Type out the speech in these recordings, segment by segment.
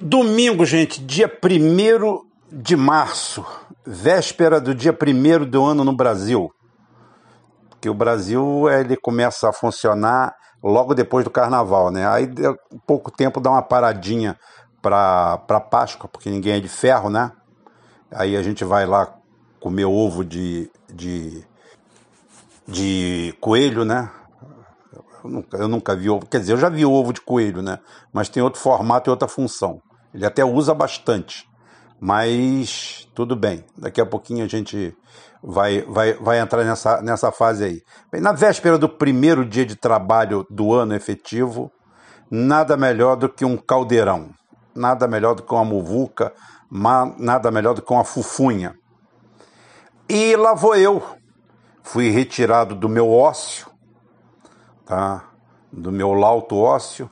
Domingo, gente, dia 1 de março, véspera do dia 1 do ano no Brasil. Porque o Brasil ele começa a funcionar logo depois do carnaval, né? Aí pouco tempo dá uma paradinha para Páscoa, porque ninguém é de ferro, né? Aí a gente vai lá comer ovo de, de, de coelho, né? Eu nunca, eu nunca vi ovo, quer dizer, eu já vi ovo de coelho, né? Mas tem outro formato e outra função. Ele até usa bastante, mas tudo bem. Daqui a pouquinho a gente vai, vai, vai entrar nessa, nessa fase aí. Bem, na véspera do primeiro dia de trabalho do ano efetivo, nada melhor do que um caldeirão, nada melhor do que uma muvuca, nada melhor do que uma fufunha. E lá vou eu. Fui retirado do meu ócio, tá? do meu lauto ócio,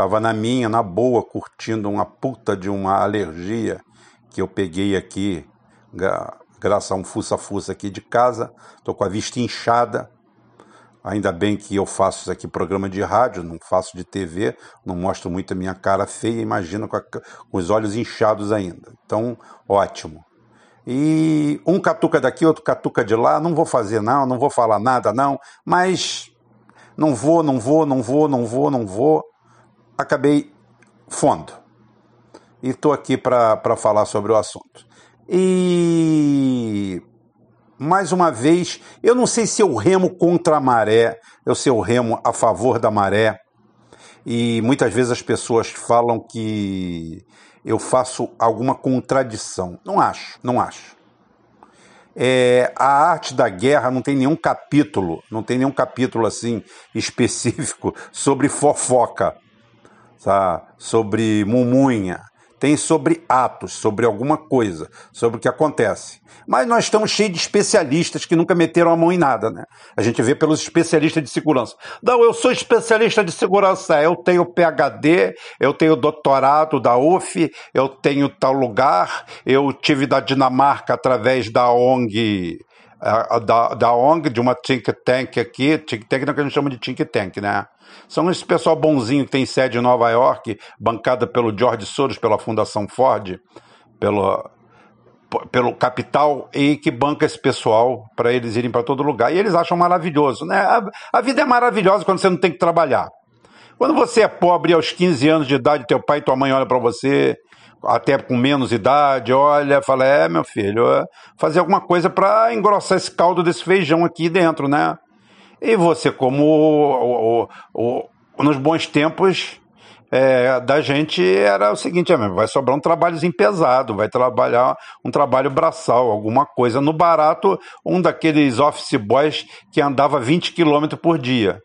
Tava na minha, na boa, curtindo uma puta de uma alergia que eu peguei aqui, graças a um fuça-fuça aqui de casa. Tô com a vista inchada. Ainda bem que eu faço isso aqui programa de rádio, não faço de TV, não mostro muito a minha cara feia, imagina com, com os olhos inchados ainda. Então, ótimo. E um catuca daqui, outro catuca de lá, não vou fazer não, não vou falar nada não, mas não vou, não vou, não vou, não vou, não vou acabei fundo. E estou aqui para falar sobre o assunto. E mais uma vez, eu não sei se eu remo contra a maré, ou se eu remo a favor da maré. E muitas vezes as pessoas falam que eu faço alguma contradição. Não acho, não acho. É, a arte da guerra não tem nenhum capítulo, não tem nenhum capítulo assim específico sobre fofoca tá? sobre mumunha, tem sobre atos, sobre alguma coisa, sobre o que acontece. Mas nós estamos cheios de especialistas que nunca meteram a mão em nada, né? A gente vê pelos especialistas de segurança. Não, eu sou especialista de segurança, eu tenho PhD, eu tenho doutorado da UF, eu tenho tal lugar, eu tive da Dinamarca através da ONG da, da ONG, de uma think tank aqui, think tank não que a gente chama de think tank, né? São esse pessoal bonzinho que tem sede em Nova York, bancada pelo George Soros, pela Fundação Ford, pelo, pelo capital, e que banca esse pessoal para eles irem para todo lugar. E eles acham maravilhoso, né? A, a vida é maravilhosa quando você não tem que trabalhar. Quando você é pobre aos 15 anos de idade, teu pai e tua mãe olham para você até com menos idade, olha, fala, é, meu filho, é fazer alguma coisa para engrossar esse caldo desse feijão aqui dentro, né? E você, como o, o, o, nos bons tempos é, da gente, era o seguinte, é, vai sobrar um trabalhozinho pesado, vai trabalhar um trabalho braçal, alguma coisa. No barato, um daqueles office boys que andava 20 km por dia.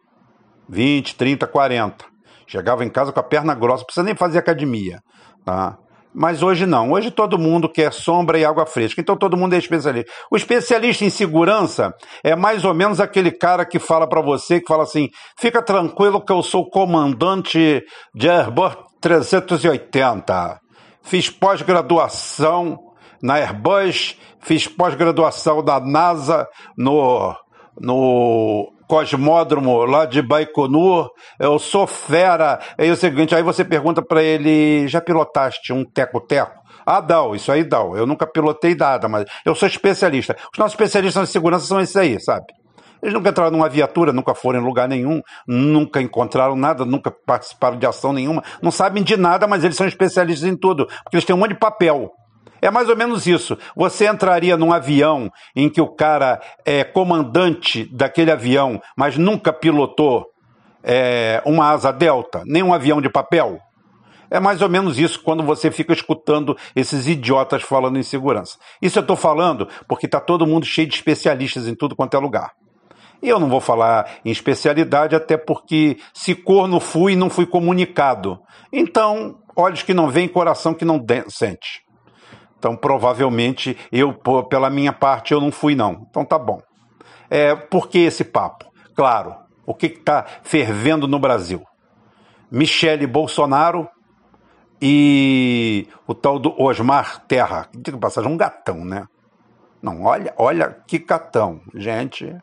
20, 30, 40. Chegava em casa com a perna grossa, não precisa nem fazer academia. Tá? Mas hoje não. Hoje todo mundo quer sombra e água fresca. Então todo mundo é especialista. O especialista em segurança é mais ou menos aquele cara que fala para você, que fala assim: fica tranquilo que eu sou comandante de Airbus 380. Fiz pós-graduação na Airbus, fiz pós-graduação da NASA no, no cosmódromo lá de Baikonur, eu sou fera. É o seguinte, aí você pergunta para ele, já pilotaste um teco-teco? Ah, dá, isso aí dá. Eu nunca pilotei nada, mas eu sou especialista. Os nossos especialistas em segurança são esses aí, sabe? Eles nunca entraram numa viatura, nunca foram em lugar nenhum, nunca encontraram nada, nunca participaram de ação nenhuma, não sabem de nada, mas eles são especialistas em tudo, porque eles têm um monte de papel. É mais ou menos isso. Você entraria num avião em que o cara é comandante daquele avião, mas nunca pilotou é, uma asa delta, nem um avião de papel? É mais ou menos isso quando você fica escutando esses idiotas falando em segurança. Isso eu estou falando porque está todo mundo cheio de especialistas em tudo quanto é lugar. E eu não vou falar em especialidade, até porque se corno fui, não fui comunicado. Então, olhos que não veem, coração que não sente. Então, provavelmente, eu, pela minha parte, eu não fui, não. Então, tá bom. É, por que esse papo? Claro, o que está fervendo no Brasil? Michele Bolsonaro e o tal do Osmar Terra. Diga passagem, um gatão, né? Não, olha, olha que gatão. Gente,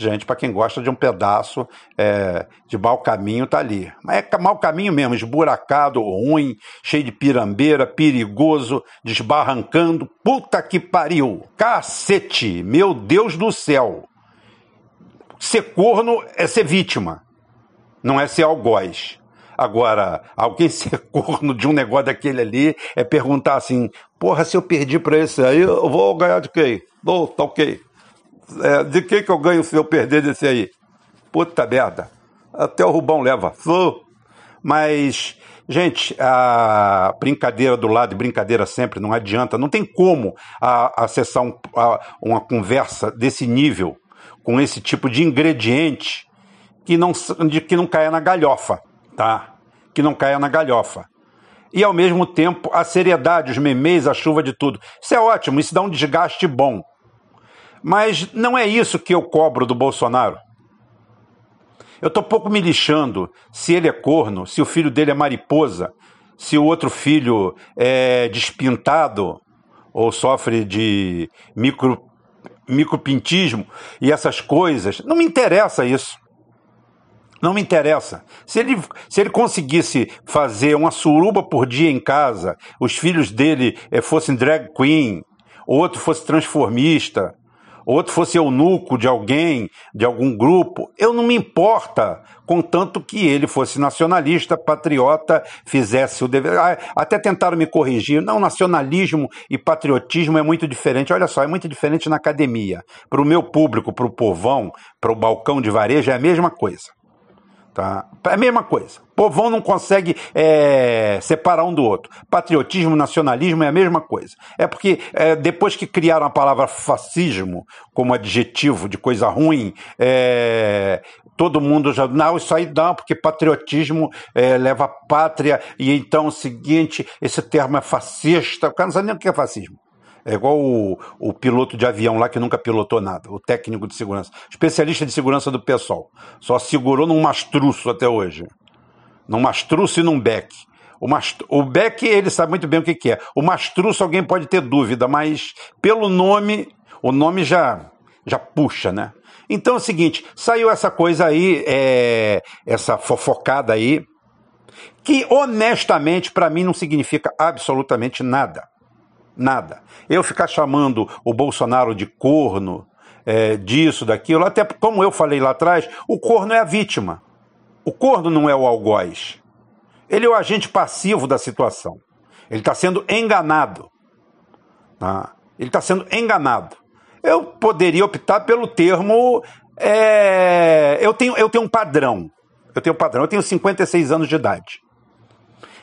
Gente, para quem gosta de um pedaço é, de mau caminho, tá ali. Mas é mau caminho mesmo, esburacado, ruim, cheio de pirambeira, perigoso, desbarrancando. Puta que pariu! Cacete! Meu Deus do céu! Ser corno é ser vítima, não é ser algoz. Agora, alguém ser corno de um negócio daquele ali é perguntar assim: porra, se eu perdi para esse aí, eu vou ganhar de quem? Vou, tá ok. É, de quem que eu ganho se eu perder desse aí? Puta merda. Até o Rubão leva. Mas, gente, a brincadeira do lado e brincadeira sempre não adianta. Não tem como a, acessar um, a, uma conversa desse nível, com esse tipo de ingrediente, que não, de, que não caia na galhofa tá? Que não caia na galhofa. E ao mesmo tempo, a seriedade, os memes, a chuva de tudo. Isso é ótimo, isso dá um desgaste bom. Mas não é isso que eu cobro do Bolsonaro. Eu estou pouco me lixando se ele é corno, se o filho dele é mariposa, se o outro filho é despintado ou sofre de micro, micropintismo e essas coisas. Não me interessa isso. Não me interessa. Se ele, se ele conseguisse fazer uma suruba por dia em casa, os filhos dele eh, fossem drag queen, outro fosse transformista, outro fosse eunuco de alguém, de algum grupo, eu não me importa, contanto que ele fosse nacionalista, patriota, fizesse o dever. Ah, até tentaram me corrigir. Não, nacionalismo e patriotismo é muito diferente. Olha só, é muito diferente na academia. Para o meu público, para o povão, para o balcão de varejo, é a mesma coisa. Tá? É a mesma coisa. O povão não consegue é, separar um do outro. Patriotismo, nacionalismo é a mesma coisa. É porque é, depois que criaram a palavra fascismo como adjetivo de coisa ruim, é, todo mundo já. Não, isso aí não, porque patriotismo é, leva a pátria, e então é o seguinte: esse termo é fascista. O cara não sabe nem o que é fascismo. É igual o, o, piloto de avião lá que nunca pilotou nada, o técnico de segurança. Especialista de segurança do pessoal. Só segurou num mastruço até hoje. Num mastruço e num beck. O, o beck, ele sabe muito bem o que, que é. O mastruço, alguém pode ter dúvida, mas pelo nome, o nome já, já puxa, né? Então é o seguinte: saiu essa coisa aí, é... essa fofocada aí, que honestamente para mim não significa absolutamente nada. Nada. Eu ficar chamando o Bolsonaro de corno, é, disso, daquilo, até como eu falei lá atrás, o corno é a vítima. O corno não é o algoz. Ele é o agente passivo da situação. Ele está sendo enganado. Tá? Ele está sendo enganado. Eu poderia optar pelo termo. É, eu, tenho, eu tenho um padrão. Eu tenho um padrão. Eu tenho 56 anos de idade.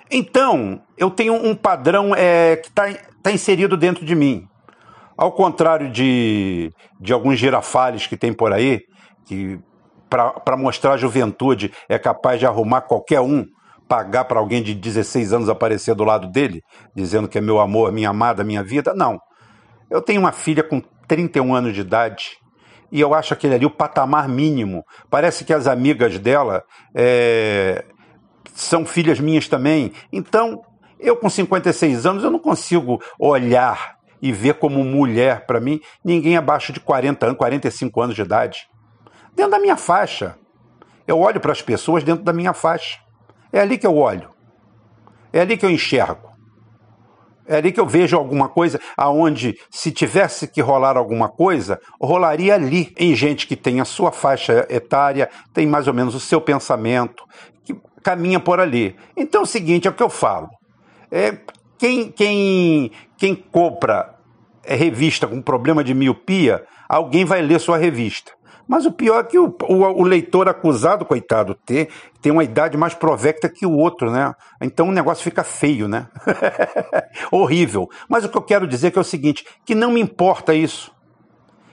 Então, eu tenho um padrão é, que está tá inserido dentro de mim. Ao contrário de, de alguns girafales que tem por aí, que para mostrar a juventude é capaz de arrumar qualquer um, pagar para alguém de 16 anos aparecer do lado dele, dizendo que é meu amor, minha amada, minha vida. Não. Eu tenho uma filha com 31 anos de idade e eu acho aquele ali o patamar mínimo. Parece que as amigas dela é, são filhas minhas também. Então, eu com 56 anos, eu não consigo olhar e ver como mulher para mim ninguém abaixo de 40 anos, 45 anos de idade. Dentro da minha faixa. Eu olho para as pessoas dentro da minha faixa. É ali que eu olho. É ali que eu enxergo. É ali que eu vejo alguma coisa aonde se tivesse que rolar alguma coisa, rolaria ali em gente que tem a sua faixa etária, tem mais ou menos o seu pensamento, caminha por ali. Então é o seguinte, é o que eu falo. É, quem, quem, quem compra é, revista com problema de miopia, alguém vai ler sua revista. Mas o pior é que o, o, o, leitor acusado, coitado, tem, tem uma idade mais provecta que o outro, né? Então o negócio fica feio, né? Horrível. Mas o que eu quero dizer é, é o seguinte, que não me importa isso.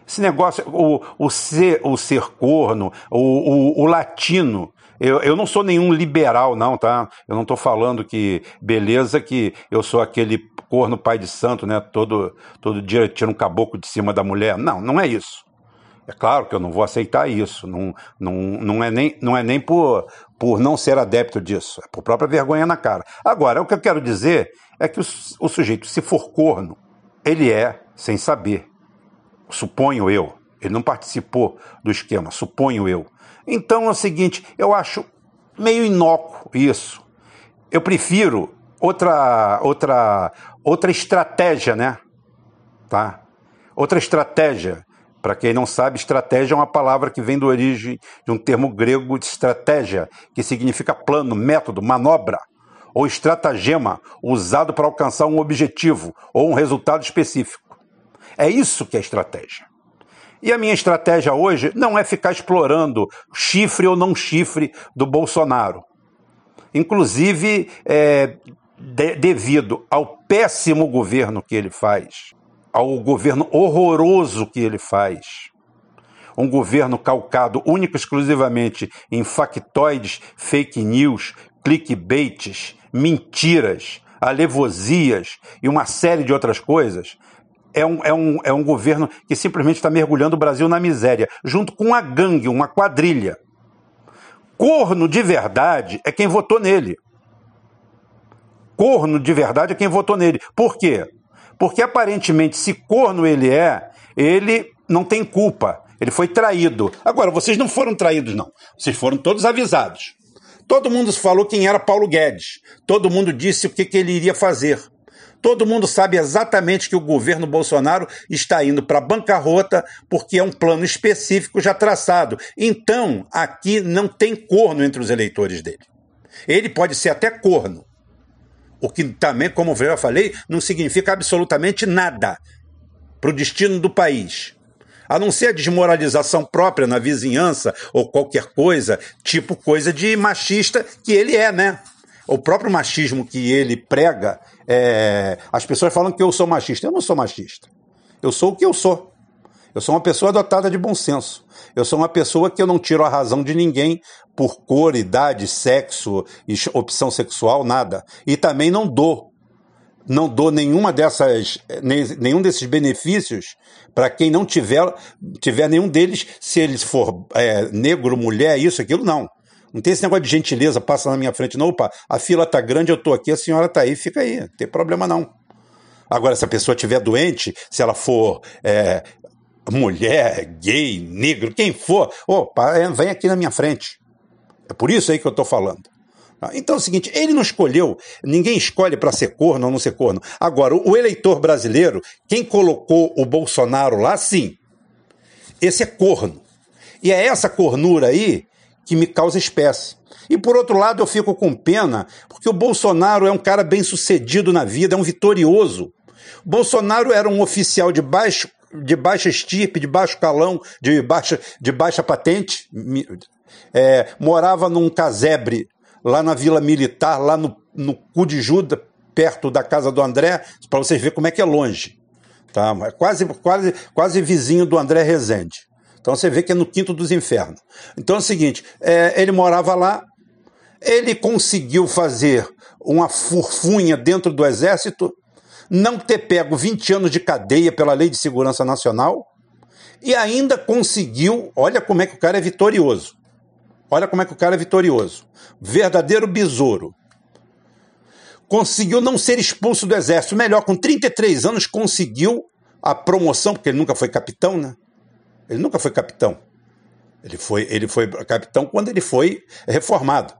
Esse negócio, o, o, ser, o ser corno, o, o, o latino, eu, eu não sou nenhum liberal, não, tá? Eu não estou falando que, beleza, que eu sou aquele corno pai de santo, né? Todo, todo dia tira um caboclo de cima da mulher. Não, não é isso. É claro que eu não vou aceitar isso. Não, não, não é nem, não é nem por, por não ser adepto disso. É por própria vergonha na cara. Agora, o que eu quero dizer é que o, o sujeito, se for corno, ele é sem saber. Suponho eu. Ele não participou do esquema, suponho eu. Então é o seguinte, eu acho meio inócuo isso. Eu prefiro outra outra outra estratégia, né? Tá? Outra estratégia. Para quem não sabe, estratégia é uma palavra que vem da origem de um termo grego de estratégia, que significa plano, método, manobra ou estratagema usado para alcançar um objetivo ou um resultado específico. É isso que é estratégia. E a minha estratégia hoje não é ficar explorando chifre ou não chifre do Bolsonaro. Inclusive, é, de, devido ao péssimo governo que ele faz, ao governo horroroso que ele faz, um governo calcado única e exclusivamente em factoides, fake news, clickbaits, mentiras, alevosias e uma série de outras coisas, é um, é um, é um governo que simplesmente está mergulhando o Brasil na miséria, junto com uma gangue, uma quadrilha. Corno de verdade é quem votou nele. Corno de verdade é quem votou nele. Por quê? Porque aparentemente, se corno ele é, ele não tem culpa. Ele foi traído. Agora, vocês não foram traídos, não. Vocês foram todos avisados. Todo mundo falou quem era Paulo Guedes. Todo mundo disse o que, que ele iria fazer. Todo mundo sabe exatamente que o governo Bolsonaro está indo para bancarrota porque é um plano específico já traçado. Então, aqui não tem corno entre os eleitores dele. Ele pode ser até corno. O que também, como eu já falei, não significa absolutamente nada para o destino do país. A não ser a desmoralização própria na vizinhança ou qualquer coisa, tipo coisa de machista que ele é, né? O próprio machismo que ele prega, é... as pessoas falam que eu sou machista. Eu não sou machista. Eu sou o que eu sou. Eu sou uma pessoa dotada de bom senso. Eu sou uma pessoa que eu não tiro a razão de ninguém por cor, idade, sexo, opção sexual, nada. E também não dou não dou nenhuma dessas, nenhum desses benefícios para quem não tiver, tiver nenhum deles, se ele for é, negro, mulher, isso, aquilo, não. Não tem esse negócio de gentileza, passa na minha frente, não, opa, a fila tá grande, eu tô aqui, a senhora tá aí, fica aí, não tem problema não. Agora, se a pessoa estiver doente, se ela for é, mulher, gay, negro, quem for, opa, é, vem aqui na minha frente. É por isso aí que eu estou falando. Ah, então é o seguinte, ele não escolheu, ninguém escolhe para ser corno ou não ser corno. Agora, o eleitor brasileiro, quem colocou o Bolsonaro lá, sim, esse é corno. E é essa cornura aí que me causa espécie. E por outro lado, eu fico com pena, porque o Bolsonaro é um cara bem sucedido na vida, é um vitorioso. Bolsonaro era um oficial de baixo de baixa estirpe, de baixo calão, de baixa, de baixa patente, é, morava num casebre lá na Vila Militar, lá no, no cu de Juda, perto da casa do André, para vocês verem como é que é longe. Tá? É quase, quase, quase vizinho do André Rezende. Então você vê que é no quinto dos infernos. Então é o seguinte: é, ele morava lá, ele conseguiu fazer uma furfunha dentro do exército, não ter pego 20 anos de cadeia pela Lei de Segurança Nacional e ainda conseguiu, olha como é que o cara é vitorioso. Olha como é que o cara é vitorioso. Verdadeiro besouro. Conseguiu não ser expulso do exército. Melhor, com 33 anos, conseguiu a promoção, porque ele nunca foi capitão, né? Ele nunca foi capitão. Ele foi, ele foi capitão quando ele foi reformado.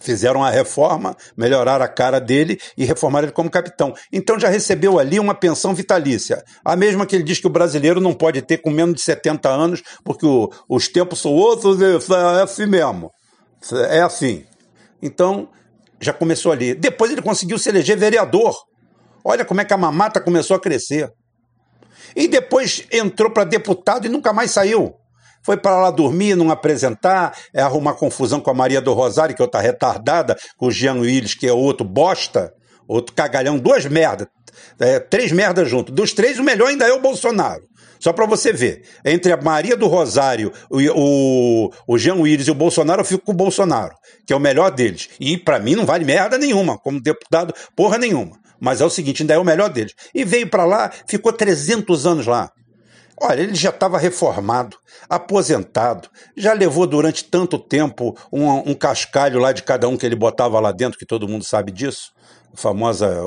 Fizeram a reforma, melhoraram a cara dele e reformaram ele como capitão. Então já recebeu ali uma pensão vitalícia. A mesma que ele diz que o brasileiro não pode ter com menos de 70 anos, porque o, os tempos são outros, é assim mesmo. É assim. Então, já começou ali. Depois ele conseguiu se eleger vereador. Olha como é que a mamata começou a crescer. E depois entrou para deputado e nunca mais saiu. Foi para lá dormir, não apresentar, é arrumar confusão com a Maria do Rosário, que é outra retardada, com o Jean Willis, que é outro bosta, outro cagalhão, duas merdas, é, três merdas junto. Dos três, o melhor ainda é o Bolsonaro. Só para você ver. Entre a Maria do Rosário, o, o, Jean Willis e o Bolsonaro, eu fico com o Bolsonaro, que é o melhor deles. E para mim não vale merda nenhuma, como deputado, porra nenhuma. Mas é o seguinte, ainda é o melhor deles. E veio para lá, ficou 300 anos lá. Olha, ele já estava reformado, aposentado, já levou durante tanto tempo um, um, cascalho lá de cada um que ele botava lá dentro, que todo mundo sabe disso. A famosa.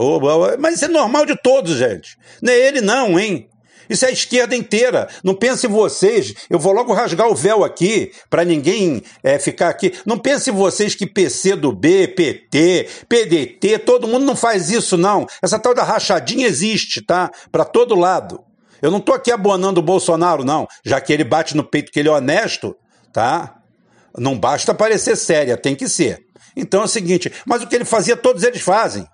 mas isso é normal de todos, gente. É ele, não, hein? Isso é a esquerda inteira. Não pensem vocês, eu vou logo rasgar o véu aqui, para ninguém é, ficar aqui. Não pensem vocês que PC do B, PT, PDT, todo mundo não faz isso, não. Essa tal da rachadinha existe, tá? Para todo lado. Eu não estou aqui abonando o Bolsonaro, não, já que ele bate no peito que ele é honesto, tá? Não basta parecer séria, tem que ser. Então é o seguinte, mas o que ele fazia, todos eles fazem.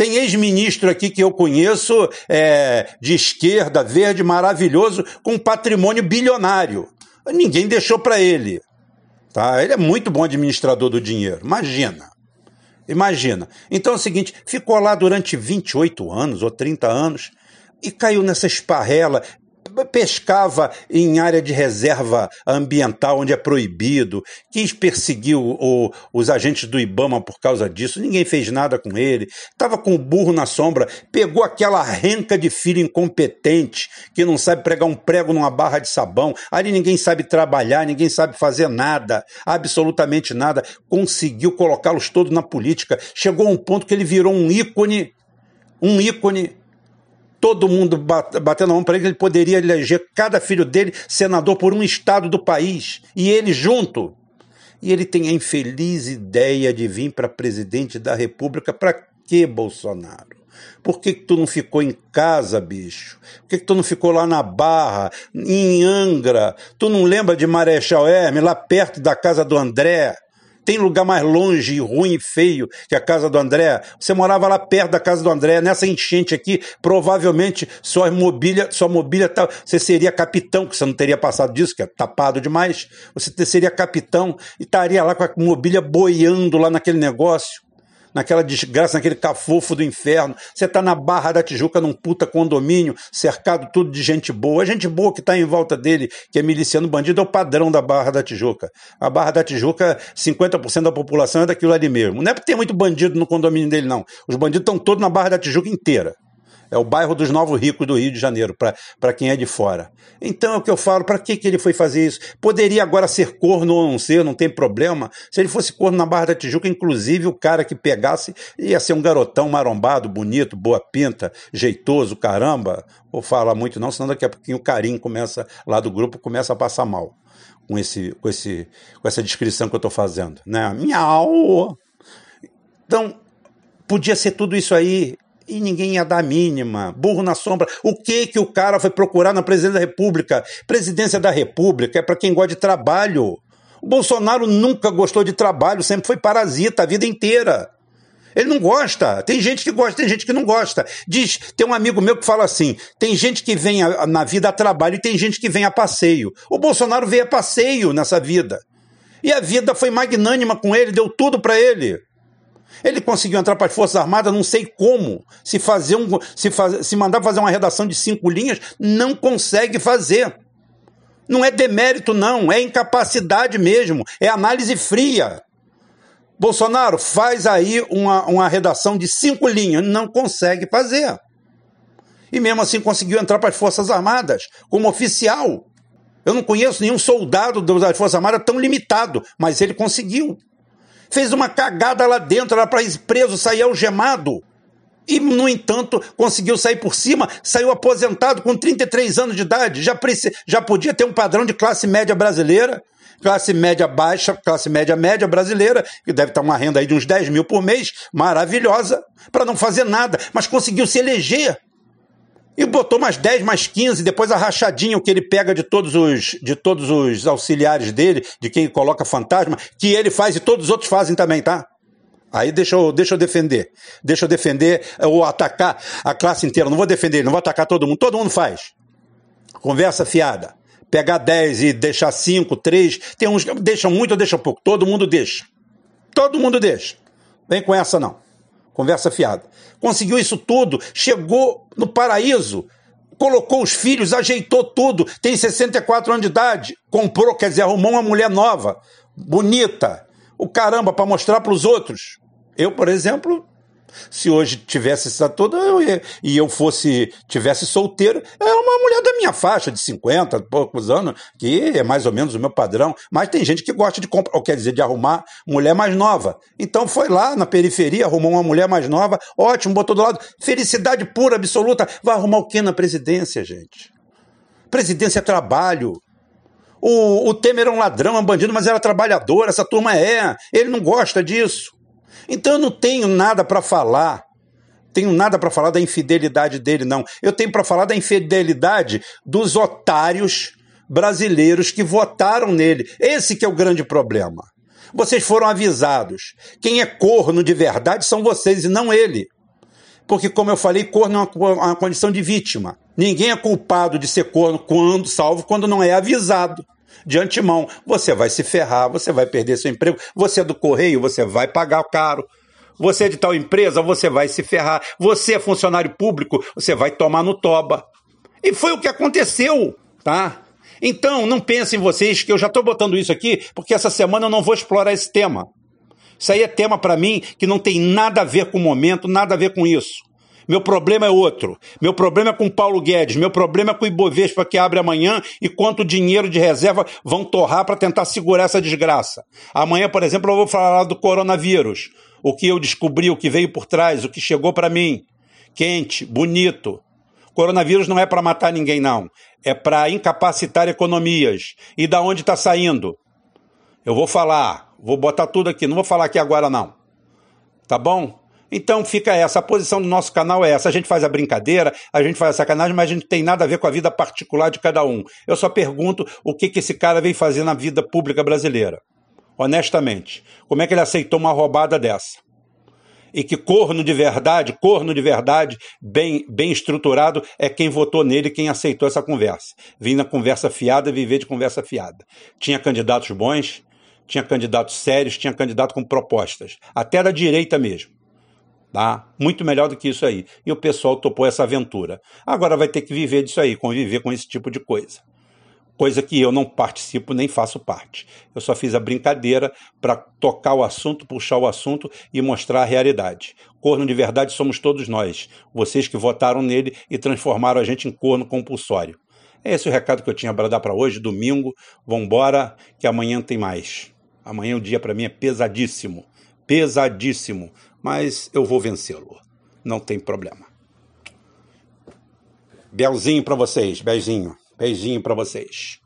Tem ex-ministro aqui que eu conheço, é, de esquerda, verde, maravilhoso, com patrimônio bilionário. Ninguém deixou para ele. Tá? Ele é muito bom administrador do dinheiro. Imagina. Imagina. Então é o seguinte: ficou lá durante 28 anos ou 30 anos e caiu nessa esparrela pescava em área de reserva ambiental onde é proibido, quis perseguir o, o, os agentes do Ibama por causa disso, ninguém fez nada com ele, estava com o burro na sombra, pegou aquela renca de filho incompetente que não sabe pregar um prego numa barra de sabão, ali ninguém sabe trabalhar, ninguém sabe fazer nada, absolutamente nada, conseguiu colocá-los todos na política, chegou a um ponto que ele virou um ícone, um ícone todo mundo batendo a mão para ele, ele poderia eleger cada filho dele senador por um estado do país, e ele junto. E ele tem a infeliz ideia de vir para presidente da República. Para que, Bolsonaro? Por que, que, tu não ficou em casa, bicho? Por que, que, tu não ficou lá na Barra, em Angra? Tu não lembra de Marechal Hermes, lá perto da casa do André? Tem lugar mais longe, ruim e feio que a casa do André? Você morava lá perto da casa do André, nessa enchente aqui, provavelmente sua mobília, sua mobília tá, você seria capitão, que você não teria passado disso, que é tapado demais. Você seria capitão e estaria lá com a mobília boiando lá naquele negócio naquela desgraça, naquele cafofo do inferno. Você está na Barra da Tijuca, num puta condomínio, cercado tudo de gente boa. A gente boa que está em volta dele, que é miliciano bandido, é o padrão da Barra da Tijuca. A Barra da Tijuca, 50% da população é daquilo ali mesmo. Não é porque tem muito bandido no condomínio dele, não. Os bandidos estão todos na Barra da Tijuca inteira. É o bairro dos novos ricos do Rio de Janeiro, para quem é de fora. Então é o que eu falo, para que, que ele foi fazer isso? Poderia agora ser corno ou não ser, não tem problema. Se ele fosse corno na Barra da Tijuca, inclusive o cara que pegasse ia ser um garotão marombado, bonito, boa pinta, jeitoso, caramba. Vou falar muito não, senão daqui a pouquinho o carinho começa, lá do grupo, começa a passar mal com, esse, com, esse, com essa descrição que eu estou fazendo. Né? Miau! Então, podia ser tudo isso aí e ninguém ia dar mínima. Burro na sombra. O que que o cara foi procurar na presidência da República? Presidência da República é para quem gosta de trabalho. O Bolsonaro nunca gostou de trabalho, sempre foi parasita a vida inteira. Ele não gosta. Tem gente que gosta, tem gente que não gosta. Diz, tem um amigo meu que fala assim: tem gente que vem a, na vida a trabalho e tem gente que vem a passeio. O Bolsonaro veio a passeio nessa vida. E a vida foi magnânima com ele, deu tudo para ele. Ele conseguiu entrar para as Forças Armadas, não sei como. Se fazer um, se, faz, se mandar fazer uma redação de cinco linhas, não consegue fazer. Não é demérito, não, é incapacidade mesmo, é análise fria. Bolsonaro faz aí uma, uma redação de cinco linhas, não consegue fazer. E mesmo assim conseguiu entrar para as Forças Armadas como oficial. Eu não conheço nenhum soldado das Forças Armadas tão limitado, mas ele conseguiu fez uma cagada lá dentro, era para preso, sair algemado. E, no entanto, conseguiu sair por cima, saiu aposentado com 33 anos de idade, já, já podia ter um padrão de classe média brasileira, classe média baixa, classe média média brasileira, que deve estar uma renda aí de uns 10 mil por mês, maravilhosa, para não fazer nada, mas conseguiu se eleger e botou mais 10, mais 15, depois a rachadinha que ele pega de todos os de todos os auxiliares dele, de quem coloca fantasma, que ele faz e todos os outros fazem também, tá? Aí deixa eu, deixa eu defender. Deixa eu defender ou atacar a classe inteira. Não vou defender, não vou atacar todo mundo. Todo mundo faz. Conversa fiada. Pegar 10 e deixar 5, 3. Tem uns que deixam muito ou deixam pouco. Todo mundo deixa. Todo mundo deixa. Vem com essa não. Conversa fiada conseguiu isso tudo, chegou no paraíso, colocou os filhos, ajeitou tudo, tem 64 anos de idade, comprou, quer dizer, arrumou uma mulher nova, bonita, o caramba, para mostrar para os outros. Eu, por exemplo, se hoje tivesse essa toda eu e eu fosse tivesse solteiro, era uma mulher da minha faixa de 50 e poucos anos, que é mais ou menos o meu padrão, mas tem gente que gosta de comprar, ou quer dizer, de arrumar mulher mais nova. Então foi lá na periferia, arrumou uma mulher mais nova, ótimo, botou do lado. Felicidade pura, absoluta. Vai arrumar o que na presidência, gente? Presidência é trabalho. O, o Temer é um ladrão, é um bandido, mas era trabalhador, essa turma é. Ele não gosta disso. Então eu não tenho nada para falar. Tenho nada para falar da infidelidade dele, não. Eu tenho para falar da infidelidade dos otários brasileiros que votaram nele. Esse que é o grande problema. Vocês foram avisados. Quem é corno de verdade são vocês e não ele. Porque, como eu falei, corno é uma, condição de vítima. Ninguém é culpado de ser corno quando, salvo quando não é avisado de antemão. Você vai se ferrar, você vai perder seu emprego. Você é do correio, você vai pagar caro. Você é de tal empresa, você vai se ferrar. Você é funcionário público, você vai tomar no toba. E foi o que aconteceu, tá? Então, não pensem vocês que eu já estou botando isso aqui, porque essa semana eu não vou explorar esse tema. Isso aí é tema para mim que não tem nada a ver com o momento, nada a ver com isso. Meu problema é outro. Meu problema é com Paulo Guedes. Meu problema é com o Ibovespa que abre amanhã e quanto dinheiro de reserva vão torrar para tentar segurar essa desgraça. Amanhã, por exemplo, eu vou falar do coronavírus. O que eu descobri, o que veio por trás, o que chegou para mim. Quente, bonito. Coronavírus não é para matar ninguém, não. É para incapacitar economias. E da onde está saindo? Eu vou falar, vou botar tudo aqui, não vou falar aqui agora, não. Tá bom? Então fica essa. A posição do nosso canal é essa. A gente faz a brincadeira, a gente faz a sacanagem, mas a gente tem nada a ver com a vida particular de cada um. Eu só pergunto o que, que esse cara vem fazer na vida pública brasileira. Honestamente. Como é que ele aceitou uma roubada dessa? E que corno de verdade, corno de verdade, bem, bem estruturado, é quem votou nele, quem aceitou essa conversa. Vim na conversa fiada, viver de conversa fiada. Tinha candidatos bons, tinha candidatos sérios, tinha candidato com propostas. Até da direita mesmo. Tá? Muito melhor do que isso aí. E o pessoal topou essa aventura. Agora vai ter que viver disso aí, conviver com esse tipo de coisa. Coisa que eu não participo nem faço parte. Eu só fiz a brincadeira para tocar o assunto, puxar o assunto e mostrar a realidade. Corno de verdade somos todos nós. Vocês que votaram nele e transformaram a gente em corno compulsório. É esse o recado que eu tinha para dar para hoje, domingo. Vambora, que amanhã tem mais. Amanhã o dia para mim é pesadíssimo. Pesadíssimo mas eu vou vencê-lo. Não tem problema. Belzinho para vocês, beijinho. Beijinho para vocês.